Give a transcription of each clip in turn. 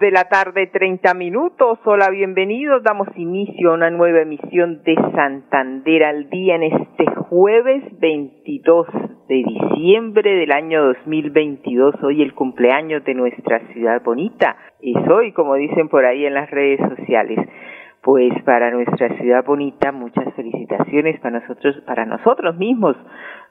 De la tarde, 30 minutos. Hola, bienvenidos. Damos inicio a una nueva emisión de Santander al día en este jueves 22 de diciembre del año 2022. Hoy el cumpleaños de nuestra ciudad bonita. Es hoy, como dicen por ahí en las redes sociales. Pues para nuestra ciudad bonita, muchas felicitaciones para nosotros, para nosotros mismos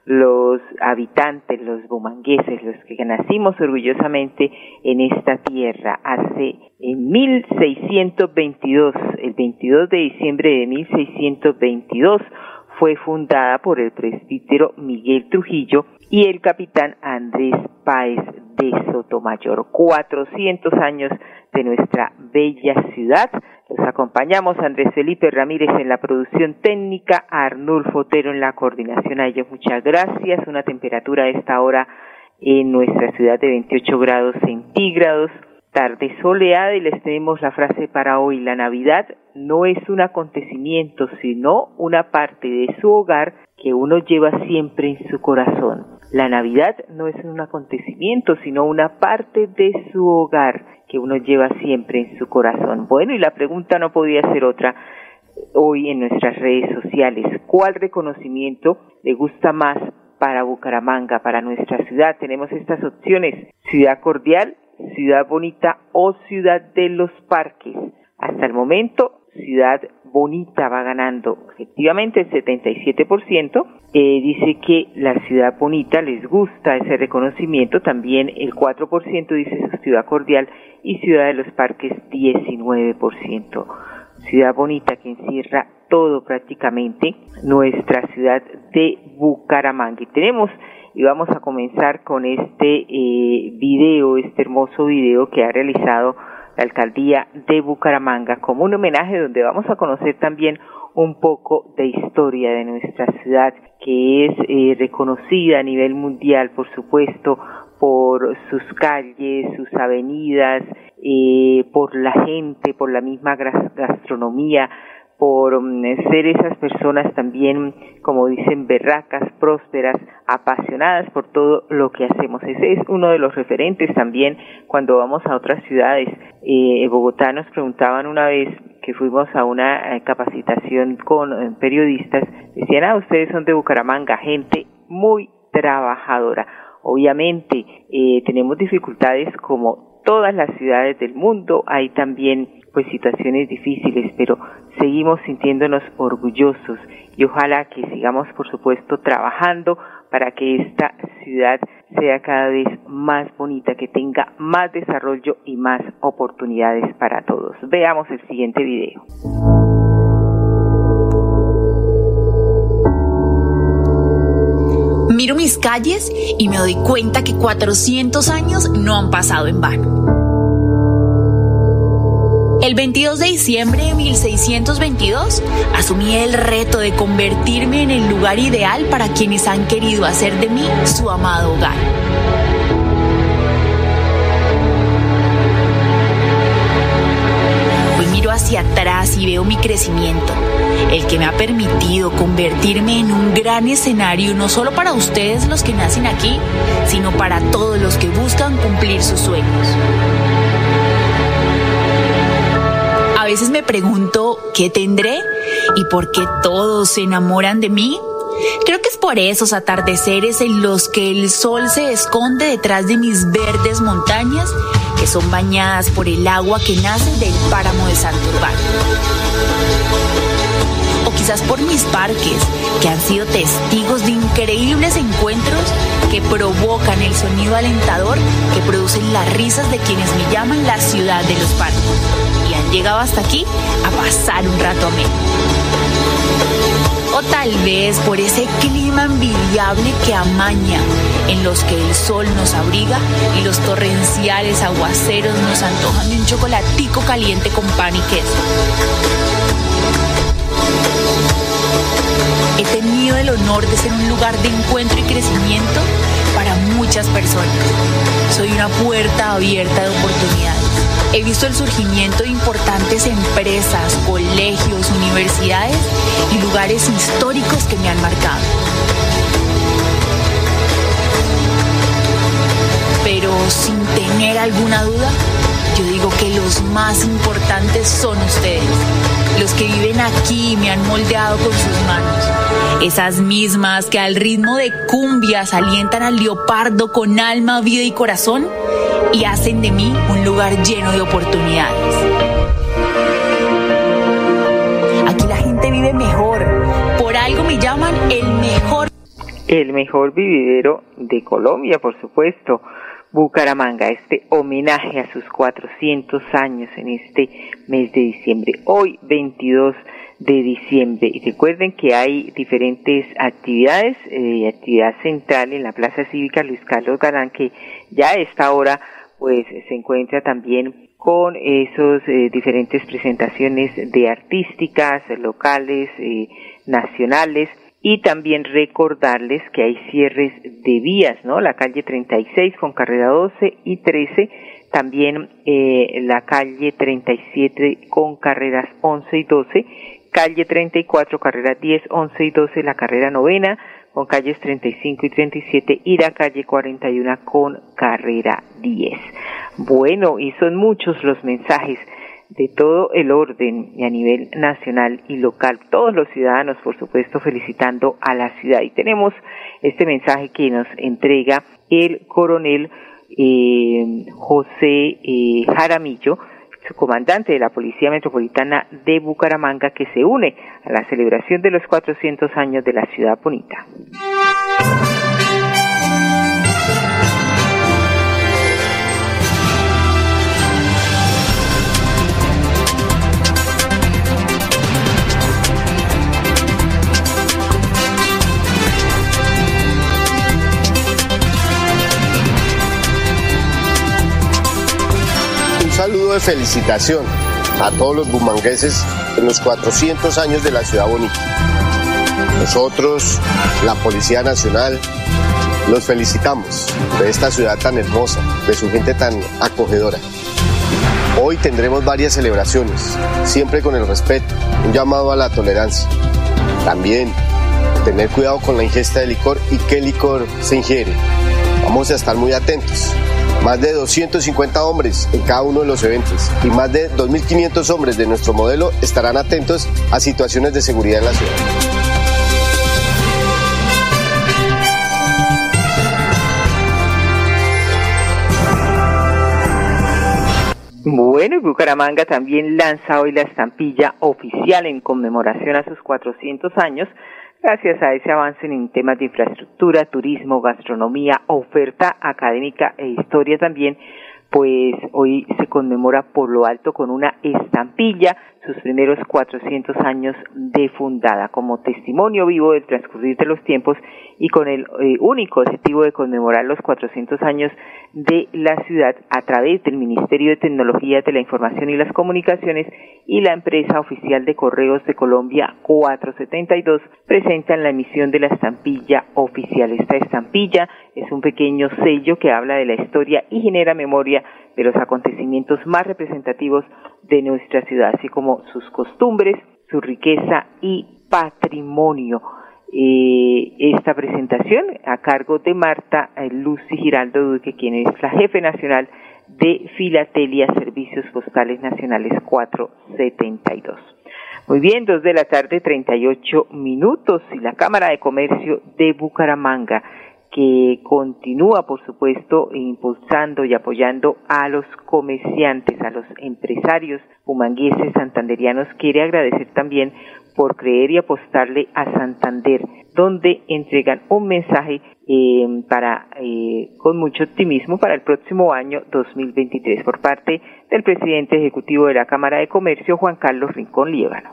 los habitantes, los bumangueses, los que nacimos orgullosamente en esta tierra. Hace en 1622, el 22 de diciembre de 1622, fue fundada por el presbítero Miguel Trujillo y el capitán Andrés Páez de Sotomayor. 400 años de nuestra bella ciudad. Los acompañamos Andrés Felipe Ramírez en la producción técnica, Arnulfo Otero en la coordinación. A ellos muchas gracias. Una temperatura a esta hora en nuestra ciudad de 28 grados centígrados. Tarde soleada y les tenemos la frase para hoy. La Navidad no es un acontecimiento, sino una parte de su hogar que uno lleva siempre en su corazón. La Navidad no es un acontecimiento, sino una parte de su hogar que uno lleva siempre en su corazón. Bueno, y la pregunta no podía ser otra hoy en nuestras redes sociales. ¿Cuál reconocimiento le gusta más para Bucaramanga, para nuestra ciudad? Tenemos estas opciones. Ciudad cordial, ciudad bonita o ciudad de los parques. Hasta el momento, ciudad bonita va ganando. Efectivamente, el 77% eh, dice que la ciudad bonita les gusta ese reconocimiento. También el 4% dice su ciudad cordial y ciudad de los parques 19%. Ciudad bonita que encierra todo prácticamente nuestra ciudad de Bucaramanga. Y tenemos y vamos a comenzar con este eh, video, este hermoso video que ha realizado la alcaldía de Bucaramanga como un homenaje donde vamos a conocer también un poco de historia de nuestra ciudad que es eh, reconocida a nivel mundial por supuesto por sus calles, sus avenidas, eh, por la gente, por la misma gastronomía, por mm, ser esas personas también, como dicen, berracas, prósperas, apasionadas por todo lo que hacemos. Ese es uno de los referentes también cuando vamos a otras ciudades. Eh, Bogotá nos preguntaban una vez que fuimos a una eh, capacitación con eh, periodistas, decían, ah, ustedes son de Bucaramanga, gente muy trabajadora. Obviamente eh, tenemos dificultades como todas las ciudades del mundo, hay también pues situaciones difíciles, pero seguimos sintiéndonos orgullosos y ojalá que sigamos, por supuesto, trabajando para que esta ciudad sea cada vez más bonita, que tenga más desarrollo y más oportunidades para todos. Veamos el siguiente video. Miro mis calles y me doy cuenta que 400 años no han pasado en vano. El 22 de diciembre de 1622 asumí el reto de convertirme en el lugar ideal para quienes han querido hacer de mí su amado hogar. Hacia atrás y veo mi crecimiento, el que me ha permitido convertirme en un gran escenario no solo para ustedes los que nacen aquí, sino para todos los que buscan cumplir sus sueños. A veces me pregunto qué tendré y por qué todos se enamoran de mí. Creo que es por esos atardeceres en los que el sol se esconde detrás de mis verdes montañas son bañadas por el agua que nace del páramo de Santurbán. O quizás por mis parques, que han sido testigos de increíbles encuentros que provocan el sonido alentador que producen las risas de quienes me llaman la ciudad de los parques llegado hasta aquí a pasar un rato a mí. O tal vez por ese clima envidiable que amaña, en los que el sol nos abriga y los torrenciales aguaceros nos antojan un chocolatico caliente con pan y queso. He tenido el honor de ser un lugar de encuentro y crecimiento muchas personas. Soy una puerta abierta de oportunidades. He visto el surgimiento de importantes empresas, colegios, universidades y lugares históricos que me han marcado. Pero sin tener alguna duda, yo digo que los más importantes son ustedes, los que viven aquí y me han moldeado con sus manos. Esas mismas que al ritmo de cumbias alientan al leopardo con alma, vida y corazón y hacen de mí un lugar lleno de oportunidades. Aquí la gente vive mejor, por algo me llaman el mejor. El mejor vividero de Colombia, por supuesto Bucaramanga, este homenaje a sus 400 años en este mes de diciembre, hoy 22 de diciembre. Y recuerden que hay diferentes actividades, eh, actividad central en la Plaza Cívica Luis Carlos Galán, que ya a esta hora pues se encuentra también con esos eh, diferentes presentaciones de artísticas locales, eh, nacionales, y también recordarles que hay cierres de vías, ¿no? La calle 36 con carrera 12 y 13, también eh, la calle 37 con carreras 11 y 12, calle 34 carrera 10, 11 y 12 la carrera novena con calles 35 y 37 y la calle 41 con carrera 10. Bueno, y son muchos los mensajes de todo el orden y a nivel nacional y local, todos los ciudadanos, por supuesto, felicitando a la ciudad. Y tenemos este mensaje que nos entrega el coronel eh, José eh, Jaramillo, su comandante de la Policía Metropolitana de Bucaramanga, que se une a la celebración de los 400 años de la ciudad bonita. De felicitación a todos los bumangueses en los 400 años de la ciudad bonita. Nosotros, la Policía Nacional, los felicitamos de esta ciudad tan hermosa, de su gente tan acogedora. Hoy tendremos varias celebraciones, siempre con el respeto, un llamado a la tolerancia. También tener cuidado con la ingesta de licor y qué licor se ingiere. Vamos a estar muy atentos más de 250 hombres en cada uno de los eventos y más de 2.500 hombres de nuestro modelo estarán atentos a situaciones de seguridad en la ciudad. Bueno, Bucaramanga también lanza hoy la estampilla oficial en conmemoración a sus 400 años Gracias a ese avance en temas de infraestructura, turismo, gastronomía, oferta académica e historia también, pues hoy se conmemora por lo alto con una estampilla sus primeros 400 años de fundada, como testimonio vivo del transcurrir de los tiempos y con el eh, único objetivo de conmemorar los 400 años de la ciudad a través del Ministerio de Tecnología de la Información y las Comunicaciones y la empresa oficial de Correos de Colombia 472 presentan la emisión de la estampilla oficial. Esta estampilla es un pequeño sello que habla de la historia y genera memoria de los acontecimientos más representativos de nuestra ciudad, así como sus costumbres, su riqueza y patrimonio. Eh, esta presentación a cargo de Marta eh, Lucy Giraldo Duque, quien es la jefe nacional de Filatelia Servicios Postales Nacionales 472. Muy bien, dos de la tarde, 38 minutos, y la Cámara de Comercio de Bucaramanga que continúa, por supuesto, impulsando y apoyando a los comerciantes, a los empresarios humangueses santanderianos. Quiere agradecer también por creer y apostarle a Santander, donde entregan un mensaje eh, para eh, con mucho optimismo para el próximo año 2023 por parte del presidente ejecutivo de la Cámara de Comercio, Juan Carlos Rincón Líbano.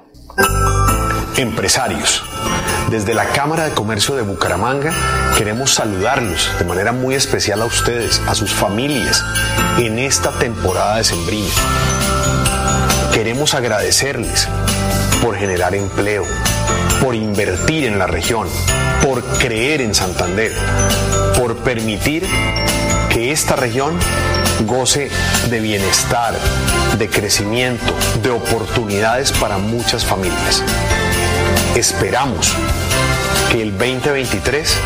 Empresarios. Desde la Cámara de Comercio de Bucaramanga queremos saludarlos de manera muy especial a ustedes, a sus familias, en esta temporada de sembrina. Queremos agradecerles por generar empleo, por invertir en la región, por creer en Santander, por permitir que esta región goce de bienestar, de crecimiento, de oportunidades para muchas familias. Esperamos que el 2023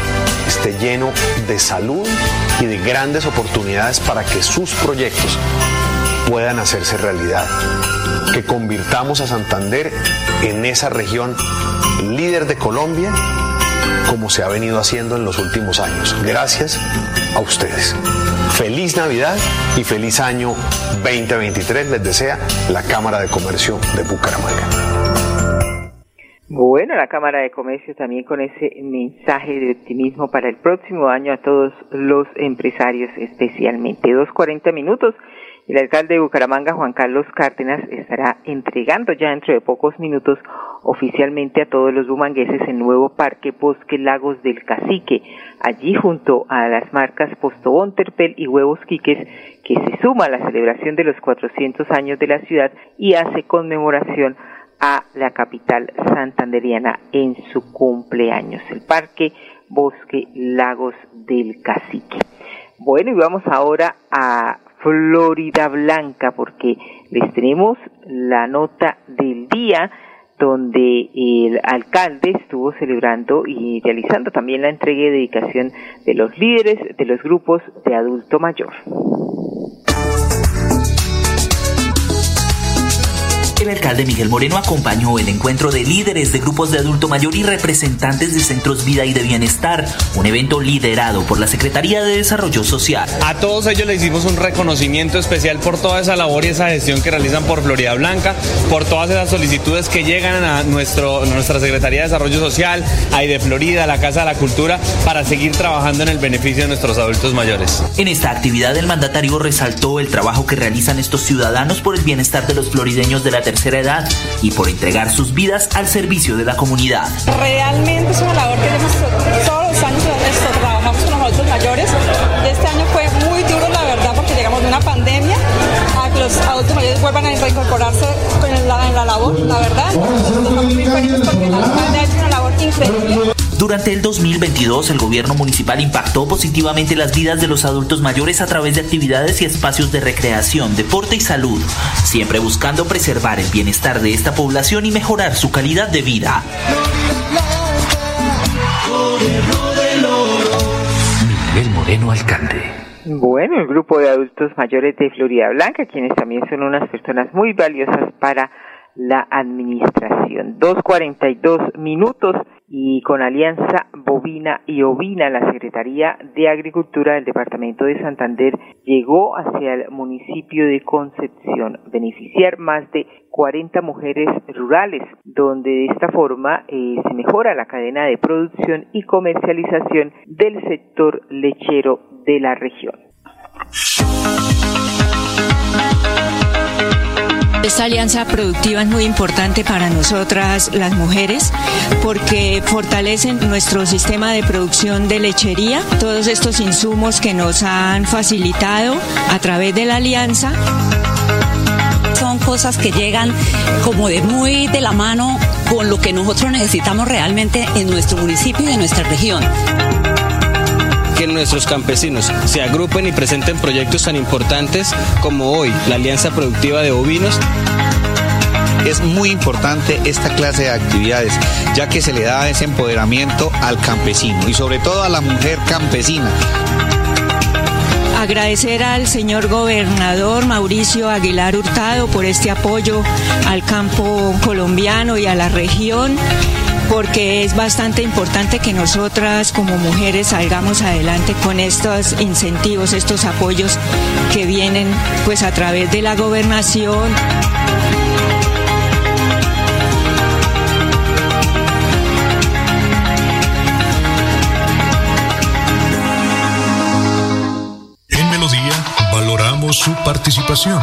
esté lleno de salud y de grandes oportunidades para que sus proyectos puedan hacerse realidad. Que convirtamos a Santander en esa región líder de Colombia como se ha venido haciendo en los últimos años. Gracias a ustedes. Feliz Navidad y feliz año 2023 les desea la Cámara de Comercio de Bucaramanga. Bueno, la Cámara de Comercio también con ese mensaje de optimismo para el próximo año a todos los empresarios especialmente. Dos cuarenta minutos. El alcalde de Bucaramanga, Juan Carlos Cárdenas, estará entregando ya dentro de pocos minutos oficialmente a todos los bumangueses el nuevo Parque Bosque Lagos del Cacique, allí junto a las marcas Postobón, Terpel y Huevos Quiques, que se suma a la celebración de los 400 años de la ciudad y hace conmemoración a la capital santanderiana en su cumpleaños, el Parque Bosque Lagos del Cacique. Bueno, y vamos ahora a Florida Blanca porque les tenemos la nota del día donde el alcalde estuvo celebrando y realizando también la entrega y dedicación de los líderes de los grupos de adulto mayor. El alcalde Miguel Moreno acompañó el encuentro de líderes de grupos de adulto mayor y representantes de centros vida y de bienestar, un evento liderado por la Secretaría de Desarrollo Social. A todos ellos les hicimos un reconocimiento especial por toda esa labor y esa gestión que realizan por Florida Blanca, por todas esas solicitudes que llegan a nuestro, nuestra Secretaría de Desarrollo Social, a de Florida, a la Casa de la Cultura, para seguir trabajando en el beneficio de nuestros adultos mayores. En esta actividad el mandatario resaltó el trabajo que realizan estos ciudadanos por el bienestar de los florideños de la tercera edad y por entregar sus vidas al servicio de la comunidad. Realmente es una labor que hemos todos los años trabajamos con los adultos mayores. Este año fue muy duro, la verdad, porque llegamos de una pandemia a que los adultos mayores vuelvan a reincorporarse en la, labor, la verdad. Hecho una labor increíble. Durante el 2022, el gobierno municipal impactó positivamente las vidas de los adultos mayores a través de actividades y espacios de recreación, deporte y salud, siempre buscando preservar el bienestar de esta población y mejorar su calidad de vida. Miguel Moreno, alcalde. Bueno, el grupo de adultos mayores de Florida Blanca, quienes también son unas personas muy valiosas para la administración. 2.42 minutos y con Alianza Bovina y Ovina, la Secretaría de Agricultura del Departamento de Santander llegó hacia el municipio de Concepción, beneficiar más de 40 mujeres rurales, donde de esta forma eh, se mejora la cadena de producción y comercialización del sector lechero de la región. Esta alianza productiva es muy importante para nosotras las mujeres porque fortalecen nuestro sistema de producción de lechería, todos estos insumos que nos han facilitado a través de la alianza son cosas que llegan como de muy de la mano con lo que nosotros necesitamos realmente en nuestro municipio y en nuestra región que nuestros campesinos se agrupen y presenten proyectos tan importantes como hoy la Alianza Productiva de Ovinos. Es muy importante esta clase de actividades, ya que se le da ese empoderamiento al campesino y sobre todo a la mujer campesina agradecer al señor gobernador Mauricio Aguilar Hurtado por este apoyo al campo colombiano y a la región porque es bastante importante que nosotras como mujeres salgamos adelante con estos incentivos, estos apoyos que vienen pues a través de la gobernación. En Melodía valoramos su participación.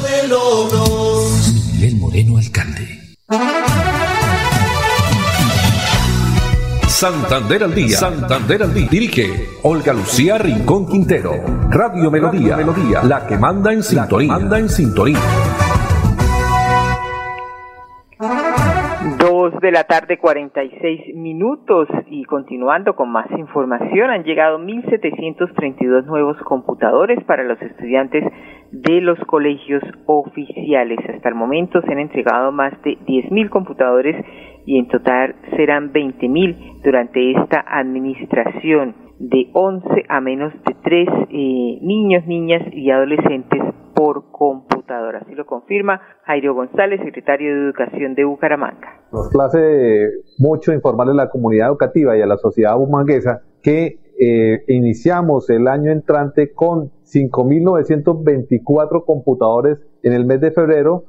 Moreno, alcalde. Santander al día. Santander al día. Dirige Olga Lucía Rincón Quintero. Radio Melodía. Melodía. La que manda en sintonía. manda en sintonía. Dos de la tarde, 46 minutos. Y continuando con más información, han llegado 1.732 nuevos computadores para los estudiantes de los colegios oficiales. Hasta el momento se han entregado más de 10.000 computadores y en total serán 20.000 durante esta administración de 11 a menos de 3 eh, niños, niñas y adolescentes por computadora. Así lo confirma Jairo González, secretario de Educación de Bucaramanga. Nos place mucho informarle a la comunidad educativa y a la sociedad bumanguesa que eh, iniciamos el año entrante con 5.924 computadores en el mes de febrero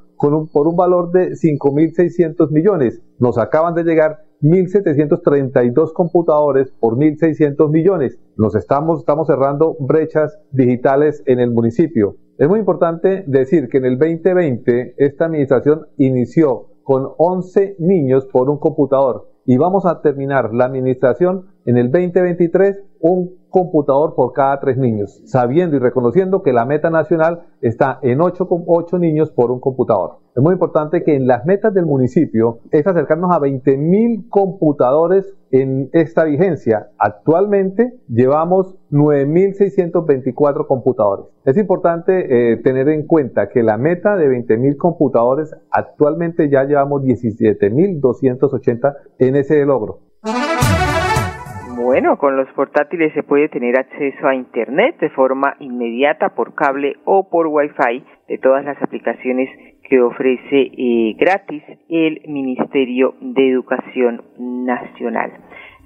por un valor de 5.600 millones. Nos acaban de llegar 1.732 computadores por 1.600 millones. Nos estamos, estamos cerrando brechas digitales en el municipio. Es muy importante decir que en el 2020 esta administración inició con 11 niños por un computador y vamos a terminar la administración en el 2023 un computador por cada tres niños, sabiendo y reconociendo que la meta nacional está en 8,8 niños por un computador. Es muy importante que en las metas del municipio es acercarnos a 20.000 computadores en esta vigencia. Actualmente llevamos 9.624 computadores. Es importante eh, tener en cuenta que la meta de 20.000 computadores actualmente ya llevamos 17.280 en ese logro. Bueno, con los portátiles se puede tener acceso a Internet de forma inmediata por cable o por Wi-Fi de todas las aplicaciones que ofrece eh, gratis el Ministerio de Educación Nacional.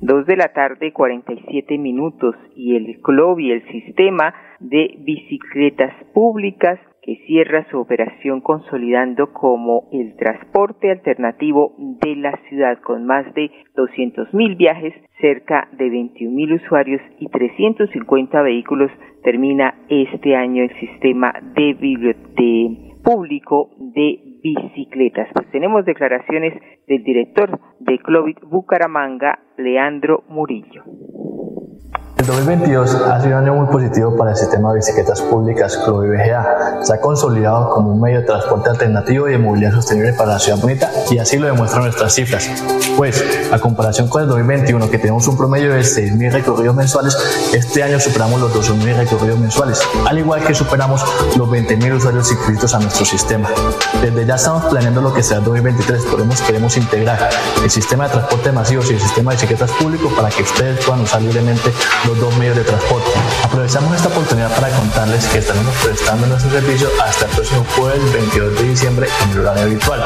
Dos de la tarde, 47 minutos, y el CLOB y el sistema de bicicletas públicas que cierra su operación consolidando como el transporte alternativo de la ciudad con más de 200.000 viajes, cerca de 21.000 usuarios y 350 vehículos, termina este año el sistema de, biblioteca público de bicicletas. Pues tenemos declaraciones del director de Clovit Bucaramanga, Leandro Murillo. El 2022 ha sido un año muy positivo para el sistema de bicicletas públicas Club BGA. Se ha consolidado como un medio de transporte alternativo y de movilidad sostenible para la ciudad bonita y así lo demuestran nuestras cifras. Pues, a comparación con el 2021, que tenemos un promedio de 6.000 recorridos mensuales, este año superamos los 2.000 recorridos mensuales, al igual que superamos los 20.000 usuarios inscritos a nuestro sistema. Desde ya estamos planeando lo que será el 2023, por eso queremos integrar el sistema de transporte masivos y el sistema de bicicletas públicos para que ustedes puedan usar libremente los dos medios de transporte. Aprovechamos esta oportunidad para contarles que estaremos prestando nuestro servicio hasta el próximo jueves 22 de diciembre en el horario habitual.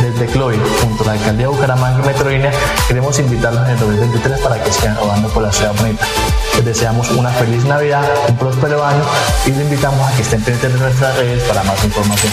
Desde Cloy, junto a la alcaldía de Bucaramanga y Metrolínea, queremos invitarlos en el 2023 para que sigan rodando por la ciudad bonita. Les deseamos una feliz Navidad, un próspero año y les invitamos a que estén pendientes de nuestras redes para más información.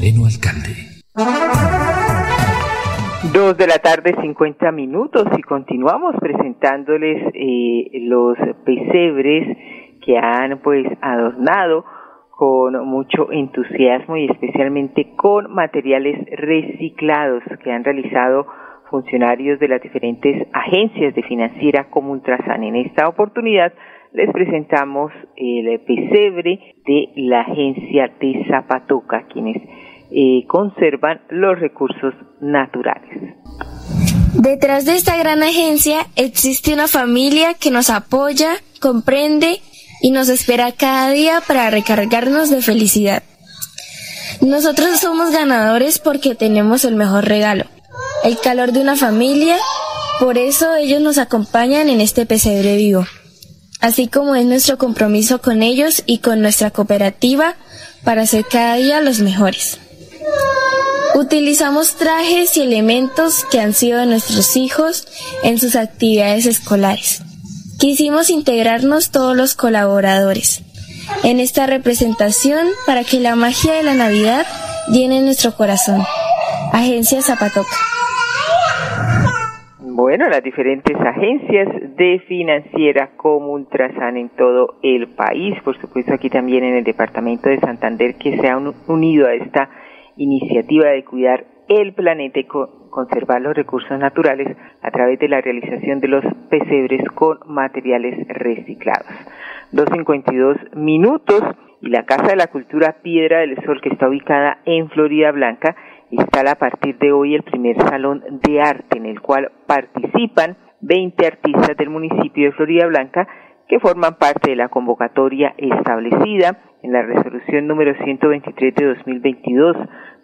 Moreno, alcalde. Dos de la tarde, 50 minutos, y continuamos presentándoles eh, los pesebres que han pues adornado con mucho entusiasmo y especialmente con materiales reciclados que han realizado funcionarios de las diferentes agencias de financiera como Ultrasan. En esta oportunidad les presentamos el pesebre de la agencia de Zapatoca, quienes eh, conservan los recursos naturales. Detrás de esta gran agencia existe una familia que nos apoya, comprende y nos espera cada día para recargarnos de felicidad. Nosotros somos ganadores porque tenemos el mejor regalo, el calor de una familia, por eso ellos nos acompañan en este pesebre vivo, así como es nuestro compromiso con ellos y con nuestra cooperativa para ser cada día los mejores. Utilizamos trajes y elementos que han sido de nuestros hijos en sus actividades escolares. Quisimos integrarnos todos los colaboradores en esta representación para que la magia de la Navidad llene nuestro corazón. Agencia Zapatoca. Bueno, las diferentes agencias de financiera como Ultrasan en todo el país, por supuesto aquí también en el departamento de Santander que se han unido a esta iniciativa de cuidar el planeta y co- conservar los recursos naturales a través de la realización de los pesebres con materiales reciclados. 2.52 minutos y la Casa de la Cultura Piedra del Sol que está ubicada en Florida Blanca instala a partir de hoy el primer salón de arte en el cual participan 20 artistas del municipio de Florida Blanca que forman parte de la convocatoria establecida en la resolución número 123 de 2022,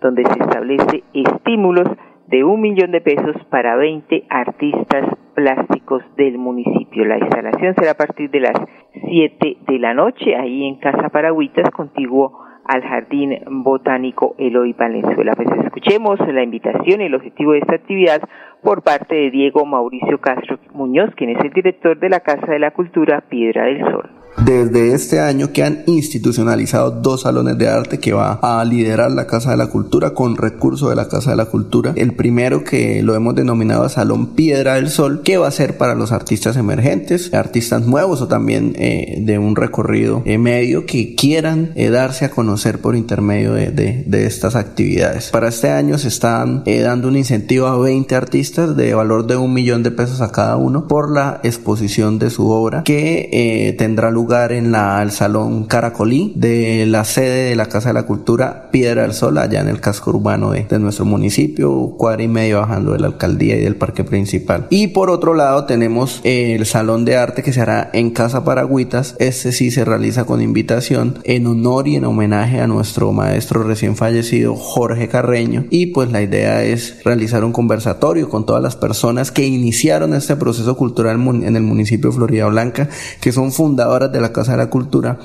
donde se establece estímulos de un millón de pesos para 20 artistas plásticos del municipio. La instalación será a partir de las 7 de la noche, ahí en Casa Paragüitas, contiguo al Jardín Botánico Eloy Valenzuela. Pues escuchemos la invitación y el objetivo de esta actividad por parte de Diego Mauricio Castro Muñoz, quien es el director de la Casa de la Cultura Piedra del Sol. Desde este año que han institucionalizado dos salones de arte que va a liderar la Casa de la Cultura con recursos de la Casa de la Cultura. El primero que lo hemos denominado Salón Piedra del Sol, que va a ser para los artistas emergentes, artistas nuevos o también eh, de un recorrido eh, medio que quieran eh, darse a conocer por intermedio de, de- de estas actividades. Para este año se están eh, dando un incentivo a 20 artistas de valor de un millón de pesos a cada uno por la exposición de su obra que eh, tendrá lugar lugar en la, el Salón Caracolí de la sede de la Casa de la Cultura Piedra del Sol, allá en el casco urbano de, de nuestro municipio, cuadra y medio bajando de la alcaldía y del parque principal. Y por otro lado tenemos el Salón de Arte que se hará en Casa Paragüitas. Este sí se realiza con invitación en honor y en homenaje a nuestro maestro recién fallecido Jorge Carreño. Y pues la idea es realizar un conversatorio con todas las personas que iniciaron este proceso cultural en el municipio de Florida Blanca, que son fundadoras de la Casa de la Cultura.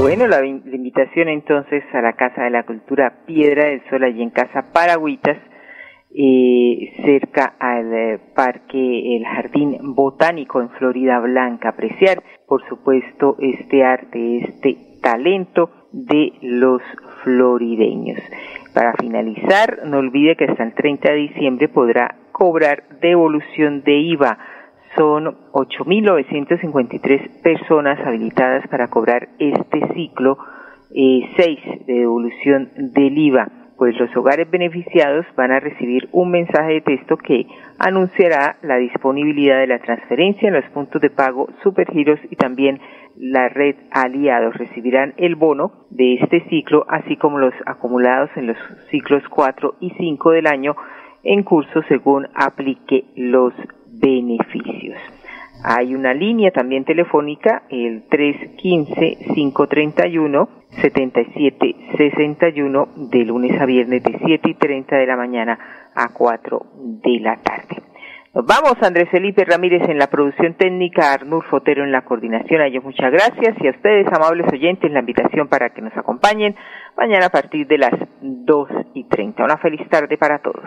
Bueno, la, la, invitación entonces a la Casa de la Cultura Piedra del Sol, allí en Casa Paragüitas, eh, cerca al eh, Parque El Jardín Botánico en Florida Blanca. Apreciar, por supuesto, este arte, este talento de los florideños. Para finalizar, no olvide que hasta el 30 de diciembre podrá cobrar devolución de IVA. Son 8.953 personas habilitadas para cobrar este ciclo eh, 6 de devolución del IVA pues los hogares beneficiados van a recibir un mensaje de texto que anunciará la disponibilidad de la transferencia en los puntos de pago Supergiros y también la red aliados. Recibirán el bono de este ciclo, así como los acumulados en los ciclos 4 y 5 del año en curso según aplique los beneficios. Hay una línea también telefónica, el 315-531-7761, de lunes a viernes de 7 y 30 de la mañana a 4 de la tarde. Nos vamos, Andrés Felipe Ramírez en la producción técnica, Arnur Fotero en la coordinación. A ellos muchas gracias y a ustedes, amables oyentes, la invitación para que nos acompañen mañana a partir de las 2 y 30. Una feliz tarde para todos.